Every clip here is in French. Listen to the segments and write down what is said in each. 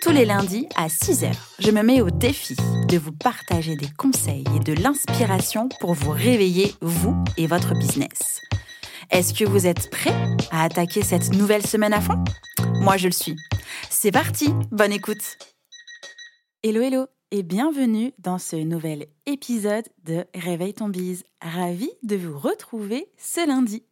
Tous les lundis à 6h, je me mets au défi de vous partager des conseils et de l'inspiration pour vous réveiller, vous et votre business. Est-ce que vous êtes prêts à attaquer cette nouvelle semaine à fond? Moi, je le suis. C'est parti, bonne écoute Hello, hello et bienvenue dans ce nouvel épisode de Réveille ton bise. Ravi de vous retrouver ce lundi.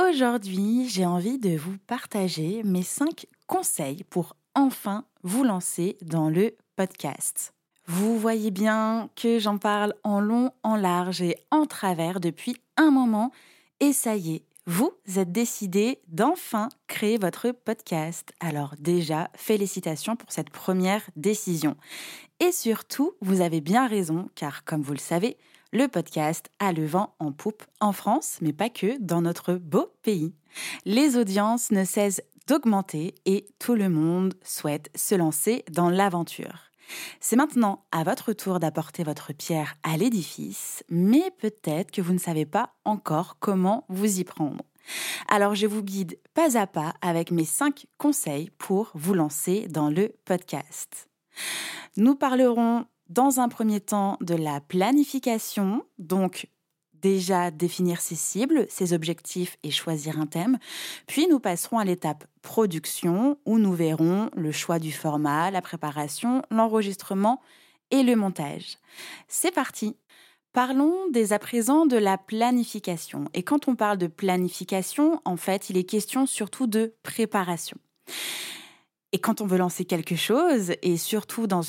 Aujourd'hui, j'ai envie de vous partager mes 5 conseils pour enfin vous lancer dans le podcast. Vous voyez bien que j'en parle en long, en large et en travers depuis un moment et ça y est, vous êtes décidé d'enfin créer votre podcast. Alors déjà, félicitations pour cette première décision. Et surtout, vous avez bien raison, car comme vous le savez, le podcast a le vent en poupe en France, mais pas que, dans notre beau pays. Les audiences ne cessent d'augmenter et tout le monde souhaite se lancer dans l'aventure. C'est maintenant à votre tour d'apporter votre pierre à l'édifice, mais peut-être que vous ne savez pas encore comment vous y prendre. Alors je vous guide pas à pas avec mes 5 conseils pour vous lancer dans le podcast. Nous parlerons dans un premier temps de la planification, donc déjà définir ses cibles, ses objectifs et choisir un thème. Puis nous passerons à l'étape production où nous verrons le choix du format, la préparation, l'enregistrement et le montage. C'est parti Parlons dès à présent de la planification. Et quand on parle de planification, en fait, il est question surtout de préparation. Et quand on veut lancer quelque chose, et surtout dans,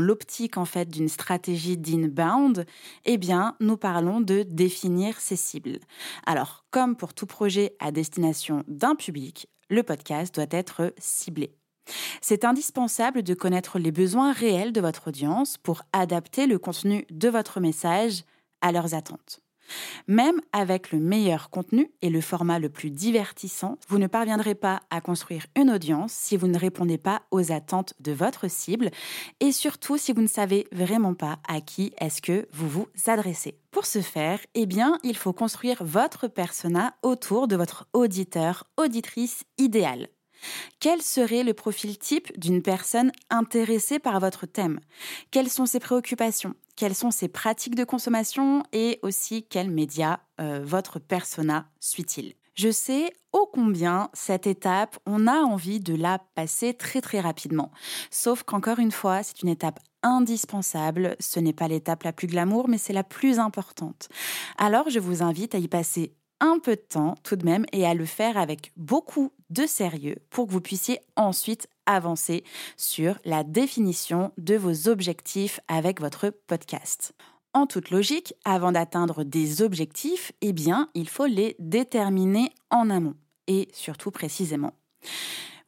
l'optique en fait d'une stratégie d'inbound, eh bien, nous parlons de définir ses cibles. Alors, comme pour tout projet à destination d'un public, le podcast doit être ciblé. C'est indispensable de connaître les besoins réels de votre audience pour adapter le contenu de votre message à leurs attentes. Même avec le meilleur contenu et le format le plus divertissant, vous ne parviendrez pas à construire une audience si vous ne répondez pas aux attentes de votre cible et surtout si vous ne savez vraiment pas à qui est-ce que vous vous adressez. Pour ce faire, eh bien, il faut construire votre persona autour de votre auditeur, auditrice idéale. Quel serait le profil type d'une personne intéressée par votre thème? Quelles sont ses préoccupations? Quelles sont ses pratiques de consommation? Et aussi, quels médias euh, votre persona suit-il? Je sais ô combien cette étape, on a envie de la passer très très rapidement. Sauf qu'encore une fois, c'est une étape indispensable. Ce n'est pas l'étape la plus glamour, mais c'est la plus importante. Alors je vous invite à y passer un peu de temps tout de même et à le faire avec beaucoup de sérieux pour que vous puissiez ensuite avancer sur la définition de vos objectifs avec votre podcast. En toute logique, avant d'atteindre des objectifs, eh bien, il faut les déterminer en amont et surtout précisément.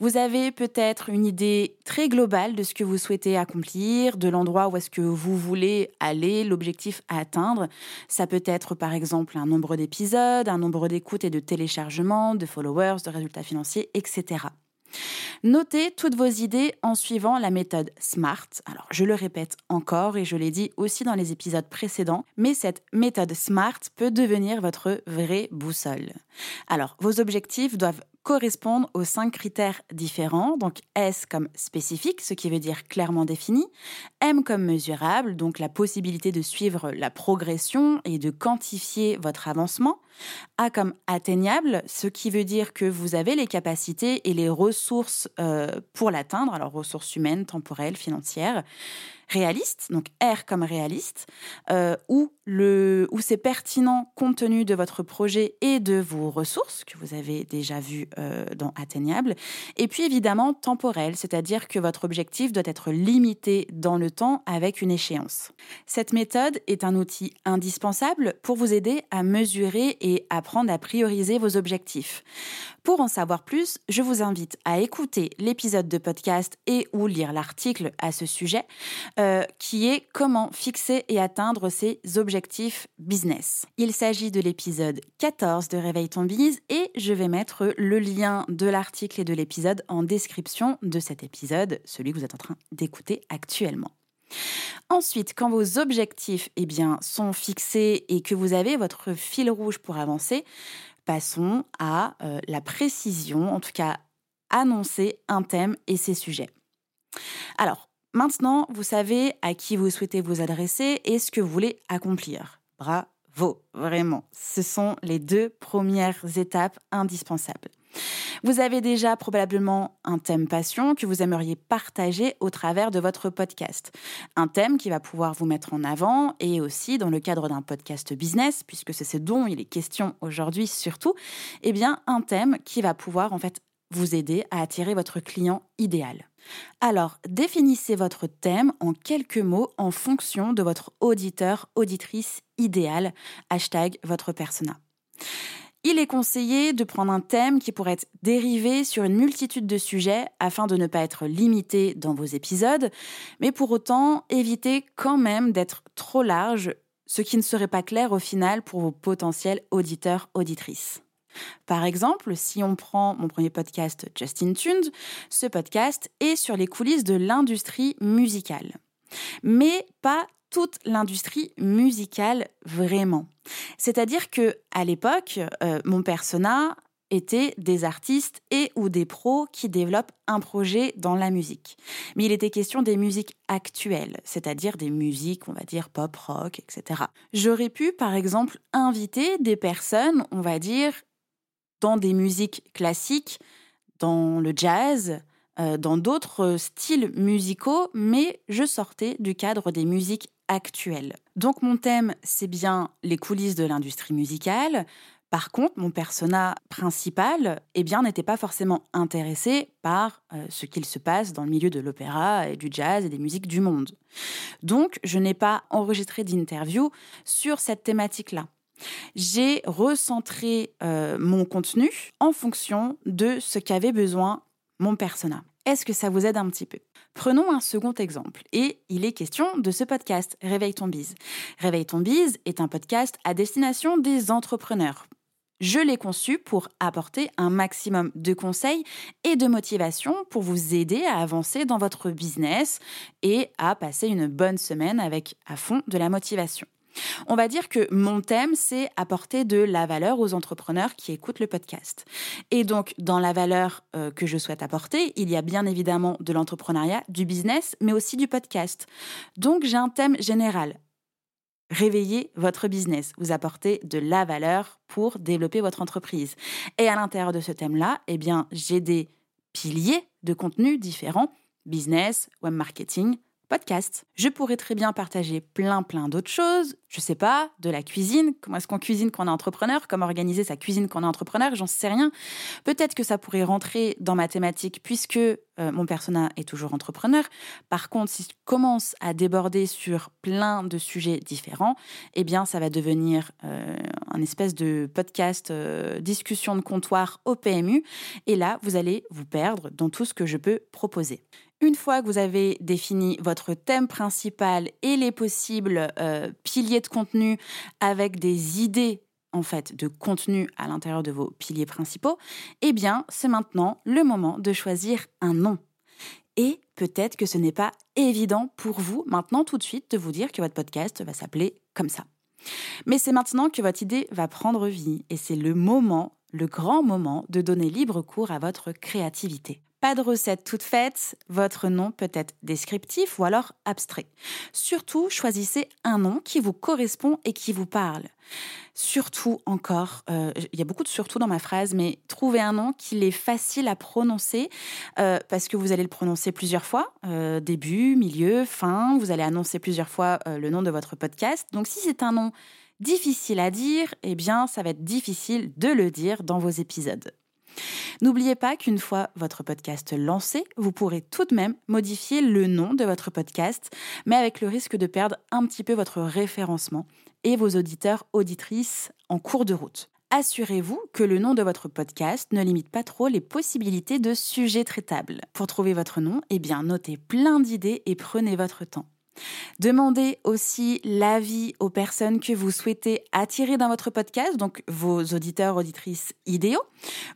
Vous avez peut-être une idée très globale de ce que vous souhaitez accomplir, de l'endroit où est-ce que vous voulez aller, l'objectif à atteindre. Ça peut être par exemple un nombre d'épisodes, un nombre d'écoutes et de téléchargements, de followers, de résultats financiers, etc. Notez toutes vos idées en suivant la méthode SMART. Alors, je le répète encore et je l'ai dit aussi dans les épisodes précédents, mais cette méthode SMART peut devenir votre vraie boussole. Alors, vos objectifs doivent correspondent aux cinq critères différents. Donc S comme spécifique, ce qui veut dire clairement défini. M comme mesurable, donc la possibilité de suivre la progression et de quantifier votre avancement. A comme atteignable, ce qui veut dire que vous avez les capacités et les ressources euh, pour l'atteindre, alors ressources humaines, temporelles, financières réaliste, donc R comme réaliste, euh, où, le, où c'est pertinent compte tenu de votre projet et de vos ressources que vous avez déjà vu euh, dans atteignable. Et puis évidemment temporel, c'est-à-dire que votre objectif doit être limité dans le temps avec une échéance. Cette méthode est un outil indispensable pour vous aider à mesurer et apprendre à prioriser vos objectifs. Pour en savoir plus, je vous invite à écouter l'épisode de podcast et ou lire l'article à ce sujet, euh, qui est Comment fixer et atteindre ses objectifs business. Il s'agit de l'épisode 14 de Réveil ton bise et je vais mettre le lien de l'article et de l'épisode en description de cet épisode, celui que vous êtes en train d'écouter actuellement. Ensuite, quand vos objectifs eh bien, sont fixés et que vous avez votre fil rouge pour avancer, passons à euh, la précision, en tout cas annoncer un thème et ses sujets. Alors, maintenant, vous savez à qui vous souhaitez vous adresser et ce que vous voulez accomplir. Bravo, vraiment. Ce sont les deux premières étapes indispensables. Vous avez déjà probablement un thème passion que vous aimeriez partager au travers de votre podcast. Un thème qui va pouvoir vous mettre en avant et aussi dans le cadre d'un podcast business, puisque c'est ce dont il est question aujourd'hui surtout, eh bien un thème qui va pouvoir en fait vous aider à attirer votre client idéal. Alors, définissez votre thème en quelques mots en fonction de votre auditeur, auditrice idéal, hashtag votre persona. Il est conseillé de prendre un thème qui pourrait être dérivé sur une multitude de sujets afin de ne pas être limité dans vos épisodes, mais pour autant éviter quand même d'être trop large, ce qui ne serait pas clair au final pour vos potentiels auditeurs, auditrices. Par exemple, si on prend mon premier podcast Justin Tunes, ce podcast est sur les coulisses de l'industrie musicale. Mais pas toute l'industrie musicale vraiment. C'est-à-dire que à l'époque, euh, mon persona était des artistes et ou des pros qui développent un projet dans la musique. Mais il était question des musiques actuelles, c'est-à-dire des musiques, on va dire pop, rock, etc. J'aurais pu, par exemple, inviter des personnes, on va dire, dans des musiques classiques, dans le jazz, euh, dans d'autres styles musicaux, mais je sortais du cadre des musiques actuelles. Donc mon thème, c'est bien les coulisses de l'industrie musicale. Par contre, mon persona principal, eh bien, n'était pas forcément intéressé par euh, ce qu'il se passe dans le milieu de l'opéra et du jazz et des musiques du monde. Donc, je n'ai pas enregistré d'interview sur cette thématique-là. J'ai recentré euh, mon contenu en fonction de ce qu'avait besoin mon persona. Est-ce que ça vous aide un petit peu? Prenons un second exemple, et il est question de ce podcast, Réveille ton bise. Réveille ton bise est un podcast à destination des entrepreneurs. Je l'ai conçu pour apporter un maximum de conseils et de motivation pour vous aider à avancer dans votre business et à passer une bonne semaine avec à fond de la motivation. On va dire que mon thème, c'est apporter de la valeur aux entrepreneurs qui écoutent le podcast. Et donc, dans la valeur euh, que je souhaite apporter, il y a bien évidemment de l'entrepreneuriat, du business, mais aussi du podcast. Donc, j'ai un thème général. Réveillez votre business, vous apportez de la valeur pour développer votre entreprise. Et à l'intérieur de ce thème-là, eh bien, j'ai des piliers de contenu différents business, web marketing, podcast. Je pourrais très bien partager plein plein d'autres choses, je sais pas, de la cuisine, comment est-ce qu'on cuisine quand on est entrepreneur, comment organiser sa cuisine quand on est entrepreneur, j'en sais rien. Peut-être que ça pourrait rentrer dans ma thématique puisque euh, mon persona est toujours entrepreneur. Par contre, si je commence à déborder sur plein de sujets différents, eh bien ça va devenir euh, un espèce de podcast euh, discussion de comptoir au PMU et là, vous allez vous perdre dans tout ce que je peux proposer. Une fois que vous avez défini votre thème principal et les possibles euh, piliers de contenu avec des idées en fait de contenu à l'intérieur de vos piliers principaux, eh bien, c'est maintenant le moment de choisir un nom. Et peut-être que ce n'est pas évident pour vous maintenant tout de suite de vous dire que votre podcast va s'appeler comme ça. Mais c'est maintenant que votre idée va prendre vie et c'est le moment, le grand moment de donner libre cours à votre créativité. Pas de recette toute faite, votre nom peut être descriptif ou alors abstrait. Surtout, choisissez un nom qui vous correspond et qui vous parle. Surtout encore, euh, il y a beaucoup de surtout dans ma phrase, mais trouvez un nom qui est facile à prononcer euh, parce que vous allez le prononcer plusieurs fois, euh, début, milieu, fin, vous allez annoncer plusieurs fois le nom de votre podcast. Donc si c'est un nom difficile à dire, eh bien ça va être difficile de le dire dans vos épisodes. N'oubliez pas qu'une fois votre podcast lancé, vous pourrez tout de même modifier le nom de votre podcast, mais avec le risque de perdre un petit peu votre référencement et vos auditeurs, auditrices en cours de route. Assurez-vous que le nom de votre podcast ne limite pas trop les possibilités de sujets traitables. Pour trouver votre nom, eh bien, notez plein d'idées et prenez votre temps. Demandez aussi l'avis aux personnes que vous souhaitez attirer dans votre podcast, donc vos auditeurs, auditrices idéaux,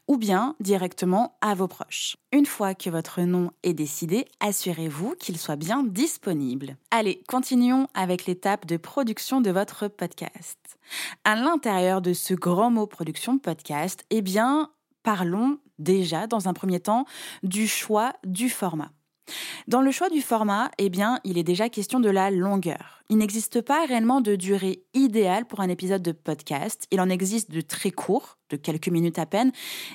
ou bien directement à vos proches. Une fois que votre nom est décidé, assurez-vous qu'il soit bien disponible. Allez, continuons avec l'étape de production de votre podcast. À l'intérieur de ce grand mot production podcast, eh bien, parlons déjà dans un premier temps du choix du format. Dans le choix du format, eh bien, il est déjà question de la longueur. Il n'existe pas réellement de durée idéale pour un épisode de podcast. Il en existe de très courts, de quelques minutes à peine,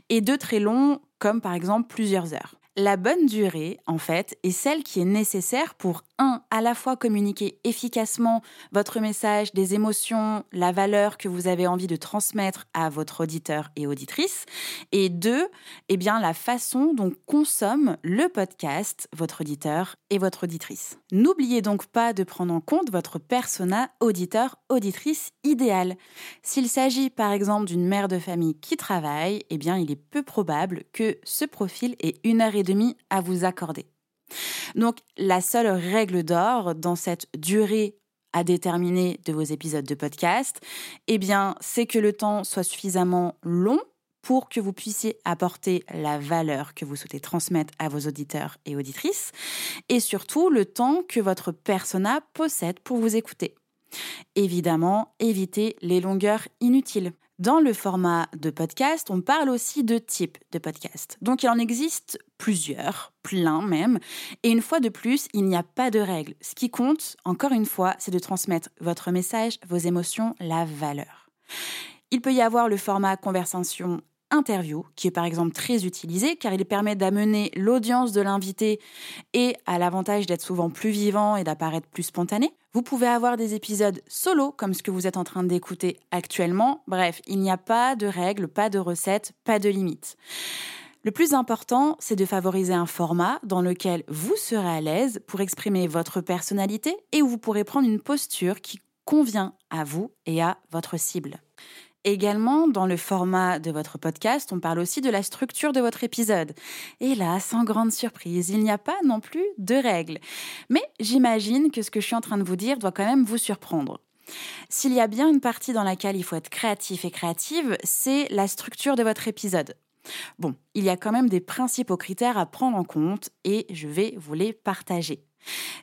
et de très longs, comme par exemple plusieurs heures. La bonne durée, en fait, est celle qui est nécessaire pour, un, à la fois communiquer efficacement votre message, des émotions, la valeur que vous avez envie de transmettre à votre auditeur et auditrice, et deux, eh bien, la façon dont consomme le podcast votre auditeur et votre auditrice. N'oubliez donc pas de prendre en compte votre persona auditeur auditrice idéal. S'il s'agit par exemple d'une mère de famille qui travaille, eh bien, il est peu probable que ce profil ait une heure et demi à vous accorder. Donc la seule règle d'or dans cette durée à déterminer de vos épisodes de podcast, eh bien, c'est que le temps soit suffisamment long pour que vous puissiez apporter la valeur que vous souhaitez transmettre à vos auditeurs et auditrices, et surtout le temps que votre persona possède pour vous écouter. Évidemment, évitez les longueurs inutiles. Dans le format de podcast, on parle aussi de type de podcast. Donc il en existe plusieurs, plein même. Et une fois de plus, il n'y a pas de règle. Ce qui compte, encore une fois, c'est de transmettre votre message, vos émotions, la valeur. Il peut y avoir le format conversation interview, qui est par exemple très utilisé car il permet d'amener l'audience de l'invité et à l'avantage d'être souvent plus vivant et d'apparaître plus spontané. Vous pouvez avoir des épisodes solo comme ce que vous êtes en train d'écouter actuellement. Bref, il n'y a pas de règles, pas de recettes, pas de limites. Le plus important, c'est de favoriser un format dans lequel vous serez à l'aise pour exprimer votre personnalité et où vous pourrez prendre une posture qui convient à vous et à votre cible. Également, dans le format de votre podcast, on parle aussi de la structure de votre épisode. Et là, sans grande surprise, il n'y a pas non plus de règles. Mais j'imagine que ce que je suis en train de vous dire doit quand même vous surprendre. S'il y a bien une partie dans laquelle il faut être créatif et créative, c'est la structure de votre épisode. Bon, il y a quand même des principaux critères à prendre en compte et je vais vous les partager.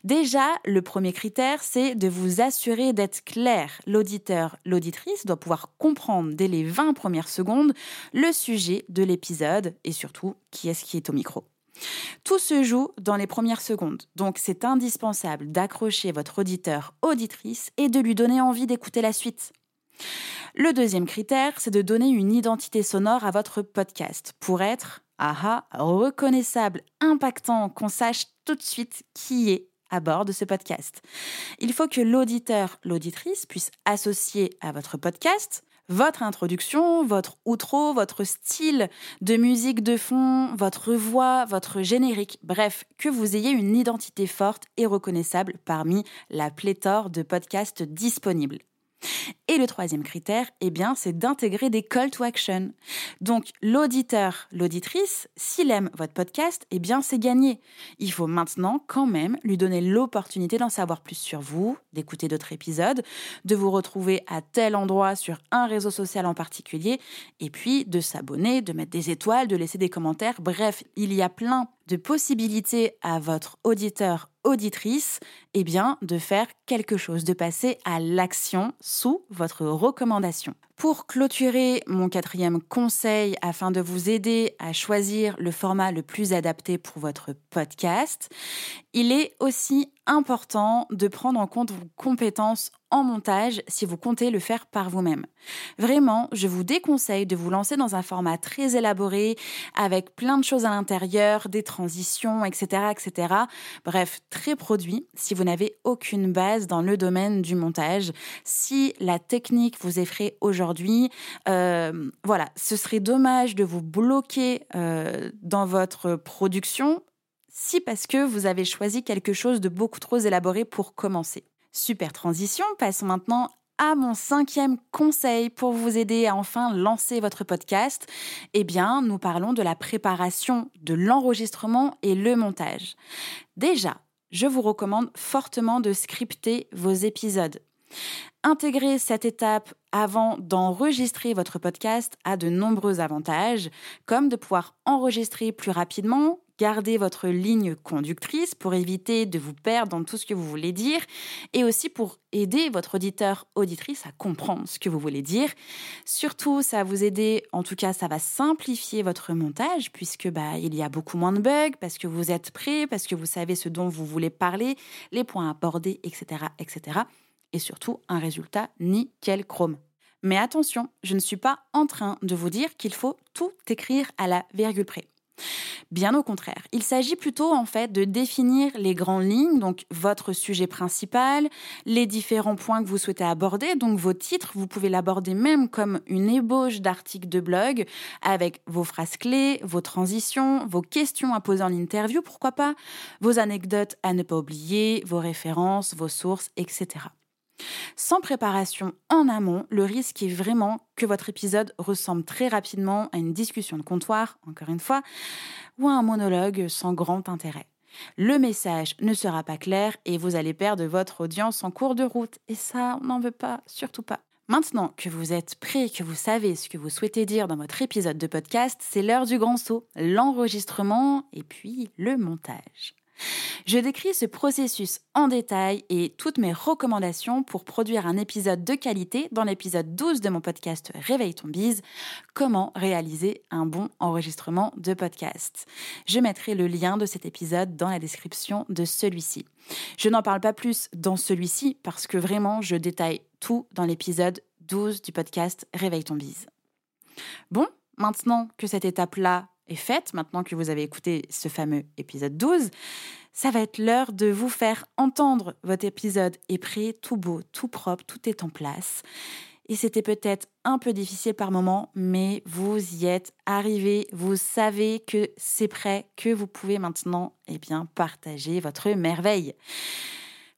Déjà, le premier critère, c'est de vous assurer d'être clair. L'auditeur, l'auditrice doit pouvoir comprendre dès les 20 premières secondes le sujet de l'épisode et surtout qui est-ce qui est au micro. Tout se joue dans les premières secondes, donc c'est indispensable d'accrocher votre auditeur, auditrice et de lui donner envie d'écouter la suite. Le deuxième critère, c'est de donner une identité sonore à votre podcast pour être aha, reconnaissable, impactant, qu'on sache tout de suite qui est à bord de ce podcast. Il faut que l'auditeur, l'auditrice puisse associer à votre podcast votre introduction, votre outro, votre style de musique de fond, votre voix, votre générique, bref, que vous ayez une identité forte et reconnaissable parmi la pléthore de podcasts disponibles. Et le troisième critère, eh bien, c'est d'intégrer des call to action. Donc, l'auditeur, l'auditrice, s'il aime votre podcast, eh bien, c'est gagné. Il faut maintenant, quand même, lui donner l'opportunité d'en savoir plus sur vous, d'écouter d'autres épisodes, de vous retrouver à tel endroit sur un réseau social en particulier, et puis de s'abonner, de mettre des étoiles, de laisser des commentaires. Bref, il y a plein de possibilités à votre auditeur auditrice, eh bien, de faire quelque chose, de passer à l'action sous votre recommandation. Pour clôturer mon quatrième conseil afin de vous aider à choisir le format le plus adapté pour votre podcast, il est aussi important de prendre en compte vos compétences en montage si vous comptez le faire par vous-même. Vraiment, je vous déconseille de vous lancer dans un format très élaboré avec plein de choses à l'intérieur, des transitions, etc., etc. Bref, très produit si vous n'avez aucune base dans le domaine du montage. Si la technique vous effraie aujourd'hui, euh, voilà, ce serait dommage de vous bloquer euh, dans votre production si parce que vous avez choisi quelque chose de beaucoup trop élaboré pour commencer. Super transition, passons maintenant à mon cinquième conseil pour vous aider à enfin lancer votre podcast. Eh bien, nous parlons de la préparation de l'enregistrement et le montage. Déjà, je vous recommande fortement de scripter vos épisodes. Intégrer cette étape avant d'enregistrer votre podcast a de nombreux avantages, comme de pouvoir enregistrer plus rapidement, garder votre ligne conductrice pour éviter de vous perdre dans tout ce que vous voulez dire et aussi pour aider votre auditeur auditrice à comprendre ce que vous voulez dire. Surtout, ça va vous aider, en tout cas, ça va simplifier votre montage puisque bah il y a beaucoup moins de bugs parce que vous êtes prêt, parce que vous savez ce dont vous voulez parler, les points abordés, etc., etc. Et surtout, un résultat nickel chrome. Mais attention, je ne suis pas en train de vous dire qu'il faut tout écrire à la virgule près. Bien au contraire, il s'agit plutôt en fait de définir les grandes lignes, donc votre sujet principal, les différents points que vous souhaitez aborder, donc vos titres, vous pouvez l'aborder même comme une ébauche d'article de blog avec vos phrases clés, vos transitions, vos questions à poser en interview, pourquoi pas, vos anecdotes à ne pas oublier, vos références, vos sources, etc. Sans préparation en amont, le risque est vraiment que votre épisode ressemble très rapidement à une discussion de comptoir, encore une fois, ou à un monologue sans grand intérêt. Le message ne sera pas clair et vous allez perdre votre audience en cours de route. Et ça, on n'en veut pas, surtout pas. Maintenant que vous êtes prêt, que vous savez ce que vous souhaitez dire dans votre épisode de podcast, c'est l'heure du grand saut, l'enregistrement et puis le montage. Je décris ce processus en détail et toutes mes recommandations pour produire un épisode de qualité dans l'épisode 12 de mon podcast Réveille ton bise, comment réaliser un bon enregistrement de podcast. Je mettrai le lien de cet épisode dans la description de celui-ci. Je n'en parle pas plus dans celui-ci parce que vraiment je détaille tout dans l'épisode 12 du podcast Réveille ton bise. Bon, maintenant que cette étape-là est faite, maintenant que vous avez écouté ce fameux épisode 12, ça va être l'heure de vous faire entendre. Votre épisode est prêt, tout beau, tout propre, tout est en place. Et c'était peut-être un peu difficile par moment, mais vous y êtes arrivé. Vous savez que c'est prêt, que vous pouvez maintenant eh bien, partager votre merveille.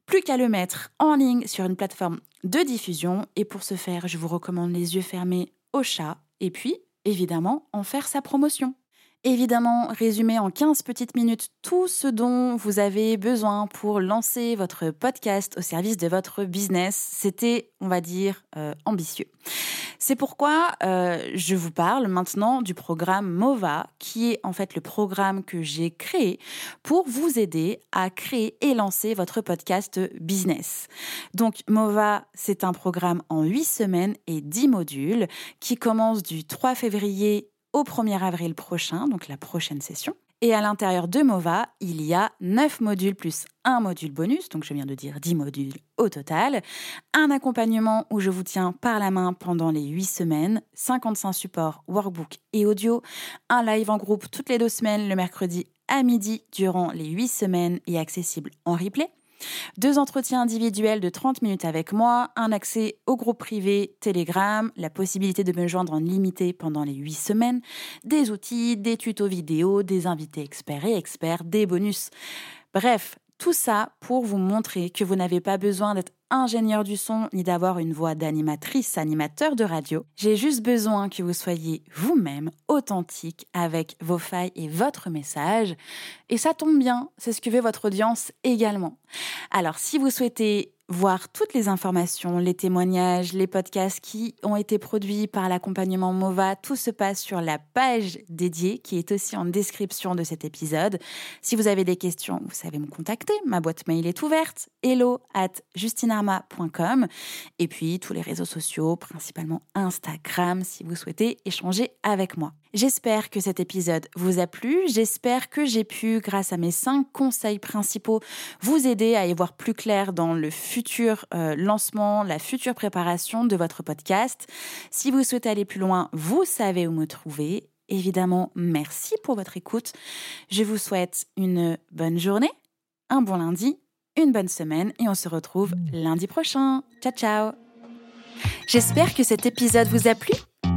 Plus qu'à le mettre en ligne sur une plateforme de diffusion. Et pour ce faire, je vous recommande les yeux fermés au chat. Et puis, évidemment, en faire sa promotion évidemment résumer en 15 petites minutes tout ce dont vous avez besoin pour lancer votre podcast au service de votre business. C'était, on va dire, euh, ambitieux. C'est pourquoi euh, je vous parle maintenant du programme MOVA, qui est en fait le programme que j'ai créé pour vous aider à créer et lancer votre podcast business. Donc MOVA, c'est un programme en 8 semaines et 10 modules qui commence du 3 février au 1er avril prochain, donc la prochaine session. Et à l'intérieur de MOVA, il y a 9 modules plus un module bonus, donc je viens de dire 10 modules au total, un accompagnement où je vous tiens par la main pendant les 8 semaines, 55 supports, workbook et audio, un live en groupe toutes les deux semaines le mercredi à midi durant les 8 semaines et accessible en replay. Deux entretiens individuels de 30 minutes avec moi, un accès au groupe privé Telegram, la possibilité de me joindre en limité pendant les 8 semaines, des outils, des tutos vidéo, des invités experts et experts, des bonus. Bref, tout ça pour vous montrer que vous n'avez pas besoin d'être ingénieur du son ni d'avoir une voix d'animatrice, animateur de radio. J'ai juste besoin que vous soyez vous-même authentique avec vos failles et votre message. Et ça tombe bien, c'est ce que veut votre audience également. Alors si vous souhaitez voir toutes les informations, les témoignages, les podcasts qui ont été produits par l'accompagnement MOVA. Tout se passe sur la page dédiée qui est aussi en description de cet épisode. Si vous avez des questions, vous savez me contacter. Ma boîte mail est ouverte. hello at justinarma.com. Et puis tous les réseaux sociaux, principalement Instagram, si vous souhaitez échanger avec moi. J'espère que cet épisode vous a plu. J'espère que j'ai pu, grâce à mes cinq conseils principaux, vous aider à y voir plus clair dans le futur euh, lancement, la future préparation de votre podcast. Si vous souhaitez aller plus loin, vous savez où me trouver. Évidemment, merci pour votre écoute. Je vous souhaite une bonne journée, un bon lundi, une bonne semaine et on se retrouve lundi prochain. Ciao ciao J'espère que cet épisode vous a plu.